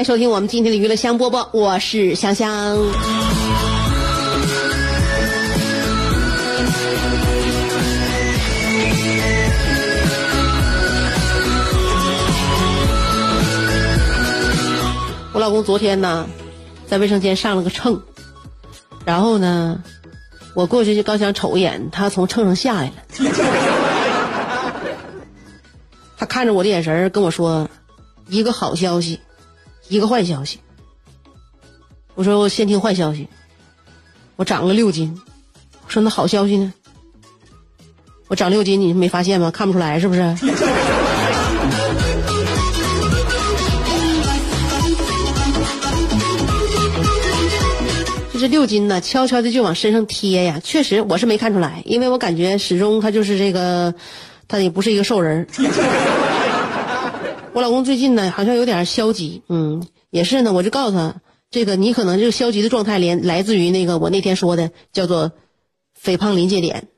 来收听我们今天的娱乐香饽饽，我是香香。我老公昨天呢，在卫生间上了个秤，然后呢，我过去就刚想瞅一眼，他从秤上下来了，他看着我的眼神跟我说：“一个好消息。”一个坏消息，我说我先听坏消息，我长了六斤。我说那好消息呢？我长六斤，你没发现吗？看不出来是不是？就这六斤呢，悄悄的就往身上贴呀。确实我是没看出来，因为我感觉始终他就是这个，他也不是一个瘦人我老公最近呢，好像有点消极，嗯，也是呢，我就告诉他，这个你可能就消极的状态连来自于那个我那天说的叫做肥胖临界点。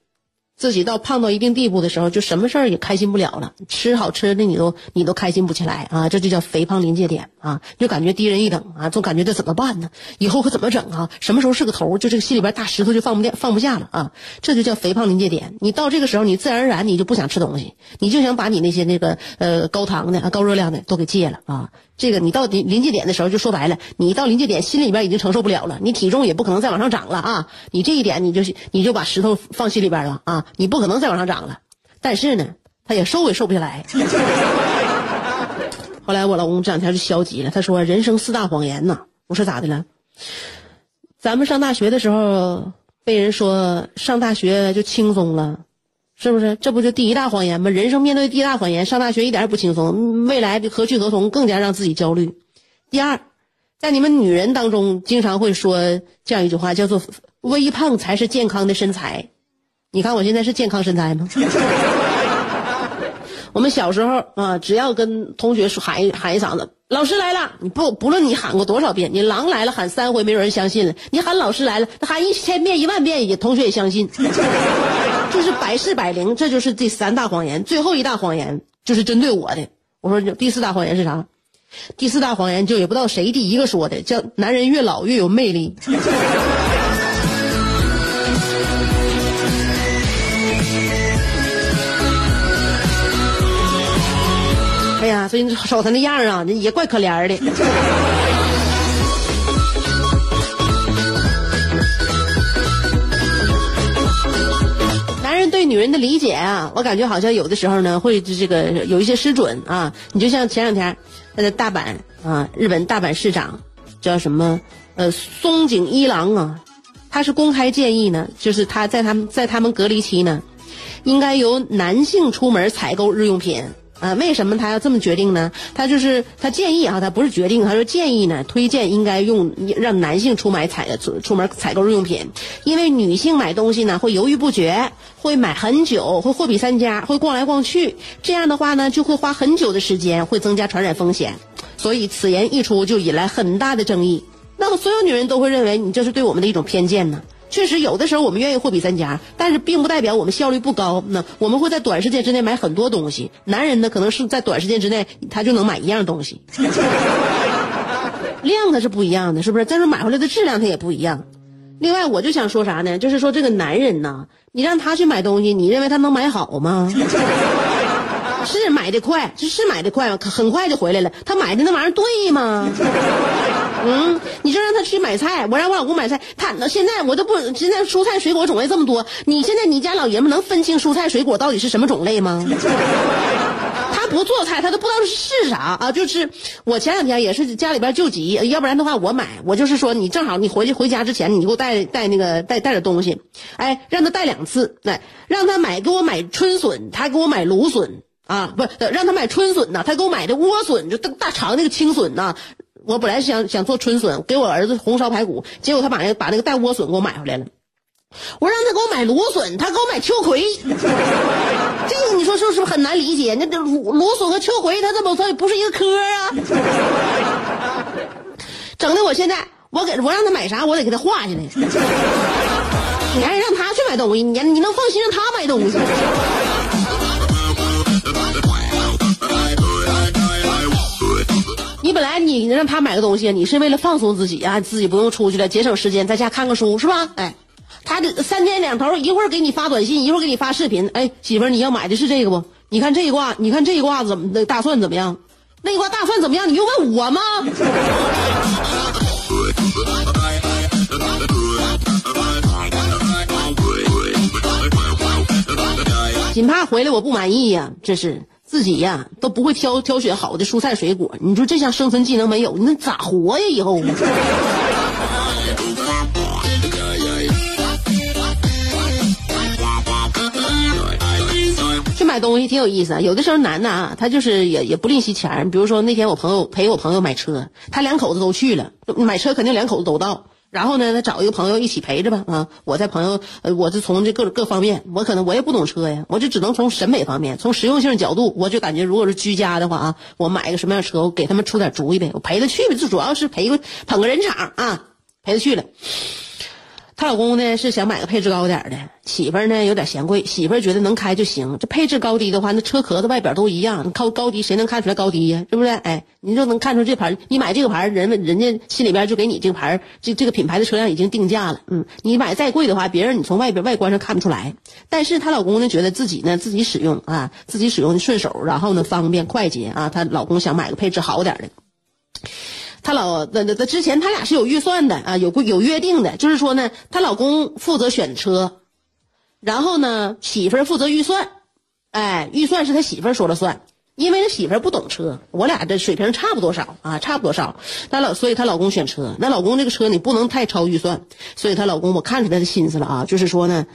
自己到胖到一定地步的时候，就什么事儿也开心不了了。吃好吃的你都你都开心不起来啊，这就叫肥胖临界点啊，就感觉低人一等啊，总感觉这怎么办呢？以后可怎么整啊？什么时候是个头？就这个心里边大石头就放不掉放不下了啊，这就叫肥胖临界点。你到这个时候，你自然而然你就不想吃东西，你就想把你那些那个呃高糖的啊高热量的都给戒了啊。这个你到临临界点的时候，就说白了，你到临界点，心里边已经承受不了了，你体重也不可能再往上涨了啊！你这一点，你就你就把石头放心里边了啊！你不可能再往上涨了，但是呢，他也瘦也瘦不下来。后来我老公这两天就消极了，他说：“人生四大谎言呐。”我说：“咋的了？咱们上大学的时候被人说上大学就轻松了。”是不是？这不就第一大谎言吗？人生面对第一大谎言，上大学一点也不轻松，未来的何去何从更加让自己焦虑。第二，在你们女人当中，经常会说这样一句话，叫做“微胖才是健康的身材”。你看我现在是健康身材吗？我们小时候啊，只要跟同学说喊一喊一嗓子“老师来了”，你不不论你喊过多少遍，你“狼来了”喊三回，没有人相信了。你喊“老师来了”，喊一千遍、一万遍，也同学也相信。就是百试百灵，这就是这三大谎言。最后一大谎言就是针对我的。我说第四大谎言是啥？第四大谎言就也不知道谁第一个说的，叫男人越老越有魅力。所以你瞅他那样啊，也怪可怜的。男人对女人的理解啊，我感觉好像有的时候呢会这个有一些失准啊。你就像前两天，那个大阪啊，日本大阪市长叫什么呃松井一郎啊，他是公开建议呢，就是他在他们在他们隔离期呢，应该由男性出门采购日用品。啊，为什么他要这么决定呢？他就是他建议啊，他不是决定，他说建议呢，推荐应该用让男性出买采出出门采购日用品，因为女性买东西呢会犹豫不决，会买很久，会货比三家，会逛来逛去，这样的话呢就会花很久的时间，会增加传染风险，所以此言一出就引来很大的争议。那么所有女人都会认为你这是对我们的一种偏见呢？确实，有的时候我们愿意货比三家，但是并不代表我们效率不高。那我们会在短时间之内买很多东西。男人呢，可能是在短时间之内他就能买一样东西，量它是不一样的，是不是？再说买回来的质量它也不一样。另外，我就想说啥呢？就是说这个男人呢，你让他去买东西，你认为他能买好吗？是买的快，这是买的快，可很快就回来了。他买的那玩意儿对吗？嗯，你就让他去买菜，我让我老公买菜。他那现在我都不，现在蔬菜水果种类这么多，你现在你家老爷们能分清蔬菜水果到底是什么种类吗？他不做菜，他都不知道是啥啊！就是我前两天也是家里边救急，要不然的话我买，我就是说你正好你回去回家之前，你给我带带那个带带点东西，哎，让他带两次，来让他买给我买春笋，他给我买芦笋啊，不让他买春笋呐，他给我买的莴笋，就大大长那个青笋呐。我本来想想做春笋，给我儿子红烧排骨，结果他把那个把那个带莴笋给我买回来了。我让他给我买芦笋，他给我买秋葵。这个你说是不是很难理解？那这芦芦笋和秋葵，它怎么它不是一个科啊？整的我现在，我给我让他买啥，我得给他画下来。你还让他去买东西，你你能放心让他买东西？你本来你让他买个东西，你是为了放松自己啊，自己不用出去了，节省时间，在家看个书是吧？哎。他这三天两头，一会儿给你发短信，一会儿给你发视频。哎，媳妇儿，你要买的是这个不？你看这一卦，你看这一卦怎么的？大蒜怎么样？那一卦大蒜怎么样？你又问我吗？仅怕回来我不满意呀！这是自己呀都不会挑挑选好的蔬菜水果。你说这项生存技能没有，你那咋活呀？以后？去买东西挺有意思啊，有的时候男的啊，他就是也也不吝惜钱。比如说那天我朋友陪我朋友买车，他两口子都去了，买车肯定两口子都到。然后呢，他找一个朋友一起陪着吧啊。我在朋友，呃，我是从这各各方面，我可能我也不懂车呀，我就只能从审美方面，从实用性角度，我就感觉如果是居家的话啊，我买个什么样车，我给他们出点主意呗，我陪他去呗，就主要是陪个捧个人场啊，陪他去了。她老公呢是想买个配置高点的，媳妇儿呢有点嫌贵，媳妇儿觉得能开就行。这配置高低的话，那车壳子外表都一样，靠高低谁能看出来高低呀？是不是？哎，你就能看出这牌，你买这个牌，人们人家心里边就给你这个牌，这这个品牌的车辆已经定价了。嗯，你买再贵的话，别人你从外边外观上看不出来。但是她老公呢觉得自己呢自己使用啊，自己使用顺手，然后呢方便快捷啊，她老公想买个配置好点的。她老那那那之前他俩是有预算的啊，有有约定的，就是说呢，她老公负责选车，然后呢，媳妇儿负责预算，哎，预算是他媳妇儿说了算，因为他媳妇儿不懂车，我俩这水平差不多少啊，差不多少，她老所以她老公选车，那老公这个车你不能太超预算，所以她老公我看出来的心思了啊，就是说呢，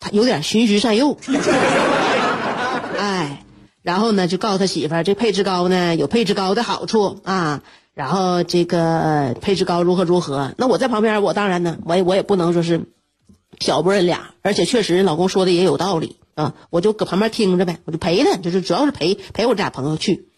他有点循循善诱，哎，然后呢就告诉他媳妇儿，这配置高呢有配置高的好处啊。然后这个配置高如何如何？那我在旁边，我当然呢，我也我也不能说是挑拨人俩，而且确实老公说的也有道理啊，我就搁旁边听着呗，我就陪他，就是主要是陪陪我这俩朋友去。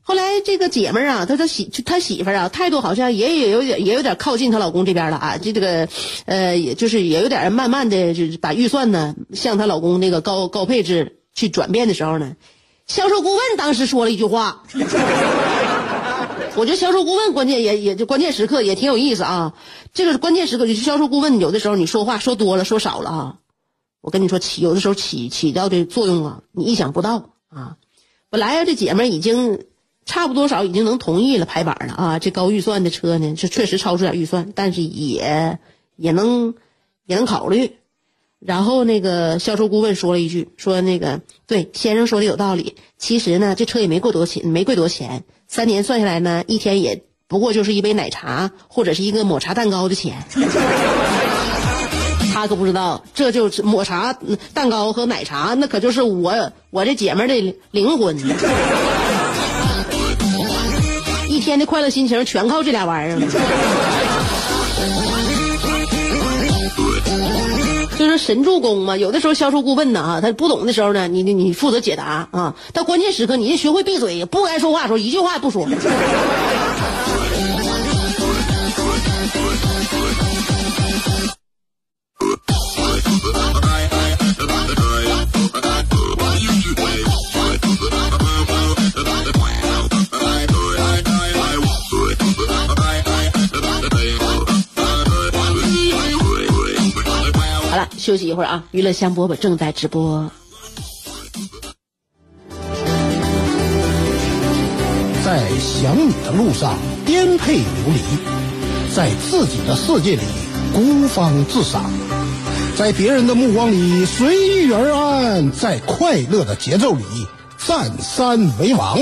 后来这个姐们儿啊，她她媳他媳妇儿啊，态度好像也也有点也有点靠近她老公这边了啊，就这个呃，也就是也有点慢慢的就是把预算呢向她老公那个高高配置去转变的时候呢，销售顾问当时说了一句话。我觉得销售顾问关键也也就关键时刻也挺有意思啊，这个关键时刻就销售顾问有的时候你说话说多了说少了啊，我跟你说起有的时候起起到的作用啊，你意想不到啊。本来啊这姐们已经差不多少已经能同意了排版了啊，这高预算的车呢是确实超出点预算，但是也也能也能考虑。然后那个销售顾问说了一句，说那个对先生说的有道理，其实呢这车也没贵多钱，没贵多钱。三年算下来呢，一天也不过就是一杯奶茶或者是一个抹茶蛋糕的钱。他可不知道，这就是抹茶蛋糕和奶茶，那可就是我我这姐们的灵魂。一天的快乐心情全靠这俩玩意儿。就是神助攻嘛，有的时候销售顾问呢啊，他不懂的时候呢，你你你负责解答啊，到关键时刻你得学会闭嘴，不该说话的时候一句话也不说。休息一会儿啊！娱乐香饽饽正在直播。在想你的路上颠沛流离，在自己的世界里孤芳自赏，在别人的目光里随遇而安，在快乐的节奏里占山为王。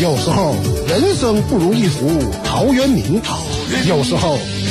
有时候人生不如意，如陶渊明，有时候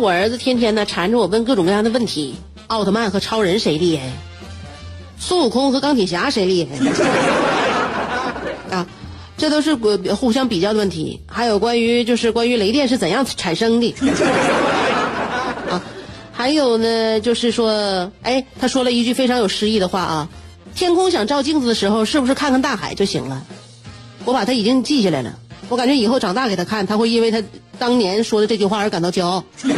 我儿子天天呢缠着我问各种各样的问题：奥特曼和超人谁厉害？孙悟空和钢铁侠谁厉害？啊，这都是互相比较的问题。还有关于就是关于雷电是怎样产生的 啊？还有呢，就是说，哎，他说了一句非常有诗意的话啊：天空想照镜子的时候，是不是看看大海就行了？我把他已经记下来了。我感觉以后长大给他看，他会因为他当年说的这句话而感到骄傲。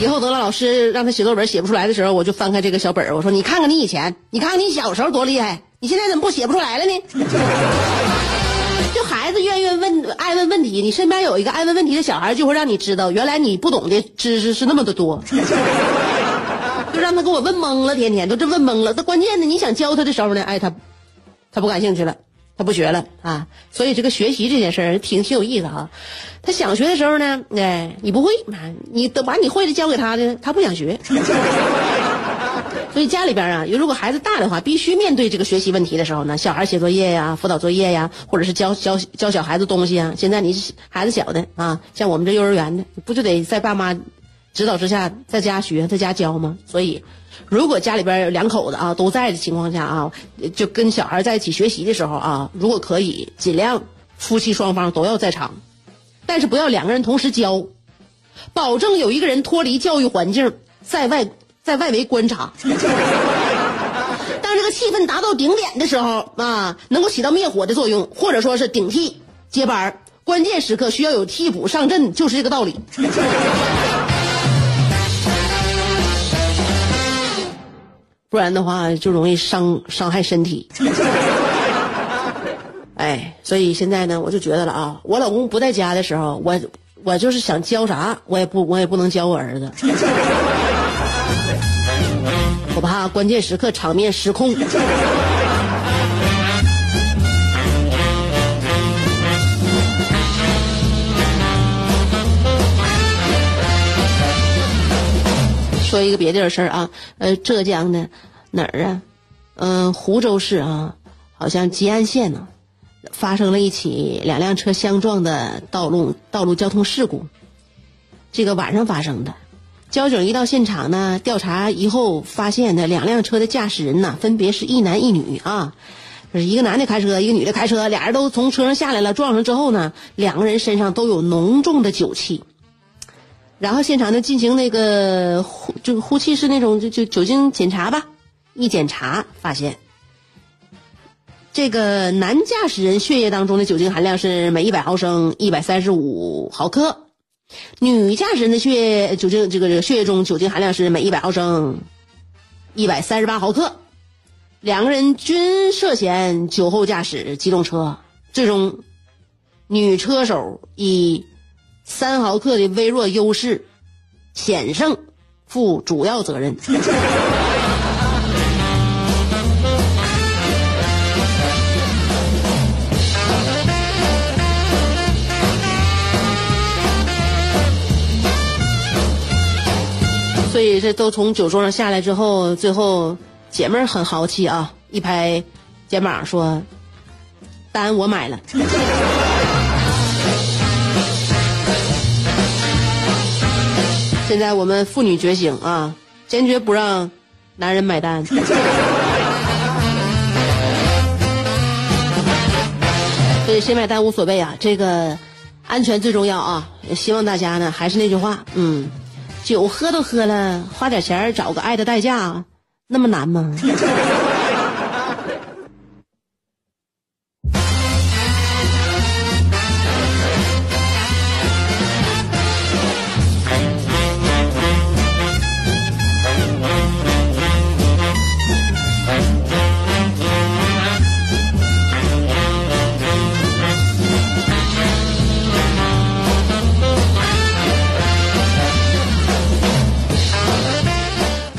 以后得了老师让他写作文写不出来的时候，我就翻开这个小本儿，我说：“你看看你以前，你看看你小时候多厉害，你现在怎么不写不出来了呢？” 就孩子愿意问爱问问题，你身边有一个爱问问题的小孩，就会让你知道，原来你不懂的知识是那么的多。就让他给我问懵了，天天都这问懵了。那关键呢，你想教他的时候呢，哎，他他不感兴趣了，他不学了啊。所以这个学习这件事儿挺挺有意思啊。他想学的时候呢，哎，你不会，你等把你会的教给他的，他不想学。所以家里边啊，如果孩子大的话，必须面对这个学习问题的时候呢，小孩写作业呀、辅导作业呀，或者是教教教小孩子东西啊。现在你孩子小的啊，像我们这幼儿园的，不就得在爸妈指导之下在家学，在家教吗？所以，如果家里边有两口子啊都在的情况下啊，就跟小孩在一起学习的时候啊，如果可以，尽量夫妻双方都要在场，但是不要两个人同时教，保证有一个人脱离教育环境，在外在外围观察。当这个气氛达到顶点的时候啊，能够起到灭火的作用，或者说是顶替接班关键时刻需要有替补上阵，就是这个道理。不然的话就容易伤伤害身体。哎，所以现在呢，我就觉得了啊，我老公不在家的时候，我我就是想教啥，我也不我也不能教我儿子，我怕关键时刻场面失控。说一个别地儿事儿啊，呃，浙江的哪儿啊？嗯、湖州市啊，好像吉安县呢、发生了一起两辆车相撞的道路道路交通事故。这个晚上发生的，交警一到现场呢，调查以后发现呢，两辆车的驾驶人呢，分别是一男一女啊，就是一个男的开车，一个女的开车，俩人都从车上下来了，撞上之后呢，两个人身上都有浓重的酒气。然后现场呢进行那个呼，这个呼气式那种就就酒精检查吧，一检查发现，这个男驾驶人血液当中的酒精含量是每一百毫升一百三十五毫克，女驾驶人的血液酒精这个这个血液中酒精含量是每一百毫升一百三十八毫克，两个人均涉嫌酒后驾驶机动车，最终女车手以三毫克的微弱优势险胜，负主要责任。所以这都从酒桌上下来之后，最后姐妹儿很豪气啊，一拍肩膀说：“单我买了。”现在我们妇女觉醒啊，坚决不让男人买单。所以谁买单无所谓啊，这个安全最重要啊！希望大家呢，还是那句话，嗯，酒喝都喝了，花点钱找个爱的代价，那么难吗？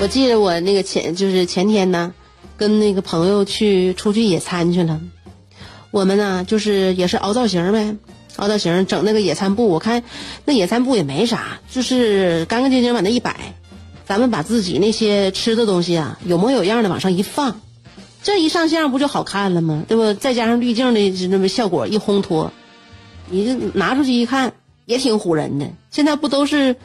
我记得我那个前就是前天呢，跟那个朋友去出去野餐去了。我们呢就是也是凹造型呗，凹造型整那个野餐布。我看那野餐布也没啥，就是干干净净往那一摆。咱们把自己那些吃的东西啊，有模有样的往上一放，这一上相不就好看了吗？对不？再加上滤镜的那么效果一烘托，你这拿出去一看也挺唬人的。现在不都是？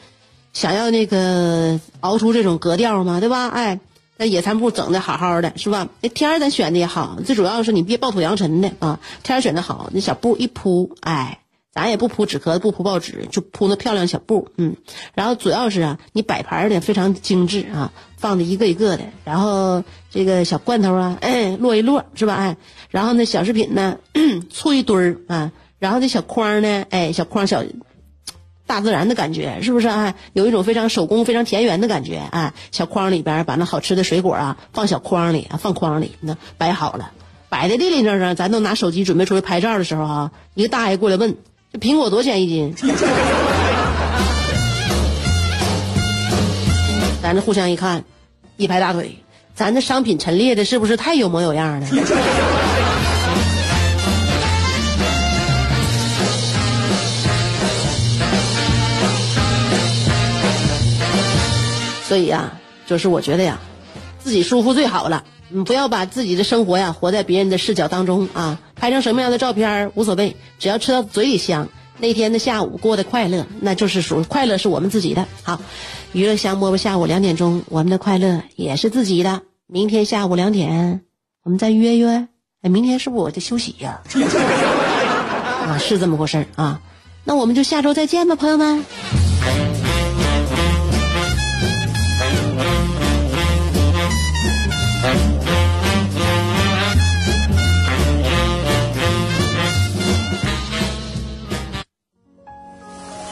想要那个熬出这种格调嘛？对吧？哎，那野餐布整的好好的，是吧？那天儿咱选的也好，最主要是你别暴土扬尘的啊。天儿选的好，那小布一铺，哎，咱也不铺纸壳子，不铺报纸，就铺那漂亮小布，嗯。然后主要是啊，你摆盘儿的非常精致啊，放的一个一个的，然后这个小罐头啊，哎，摞一摞，是吧？哎，然后那小饰品呢，簇一堆儿啊，然后这小筐呢，哎，小筐小。大自然的感觉是不是啊？有一种非常手工、非常田园的感觉啊！小筐里边把那好吃的水果啊放小筐里啊，放筐里那摆好了，摆的立立正正，咱都拿手机准备出去拍照的时候啊，一个大爷过来问：“这苹果多少钱一斤？” 咱这互相一看，一拍大腿，咱这商品陈列的是不是太有模有样了？所以呀，就是我觉得呀，自己舒服最好了。你，不要把自己的生活呀活在别人的视角当中啊。拍成什么样的照片无所谓，只要吃到嘴里香，那天的下午过得快乐，那就是属于快乐是我们自己的。好，娱乐香饽饽下午两点钟，我们的快乐也是自己的。明天下午两点，我们再约约。哎，明天是不是我得休息呀？啊，是这么回事啊。那我们就下周再见吧，朋友们。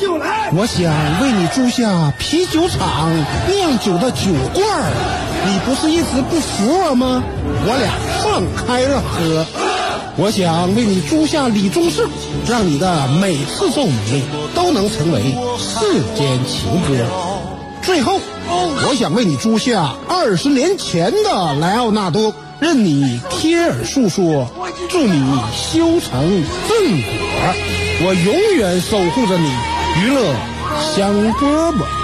就来！我想为你租下啤酒厂酿酒的酒罐，你不是一直不服我吗？我俩放开了喝。我想为你租下李宗盛，让你的每次奏鸣都能成为世间情歌。最后，我想为你租下二十年前的莱奥纳多，任你贴耳诉说，祝你修成正果。我永远守护着你。娱乐香饽饽。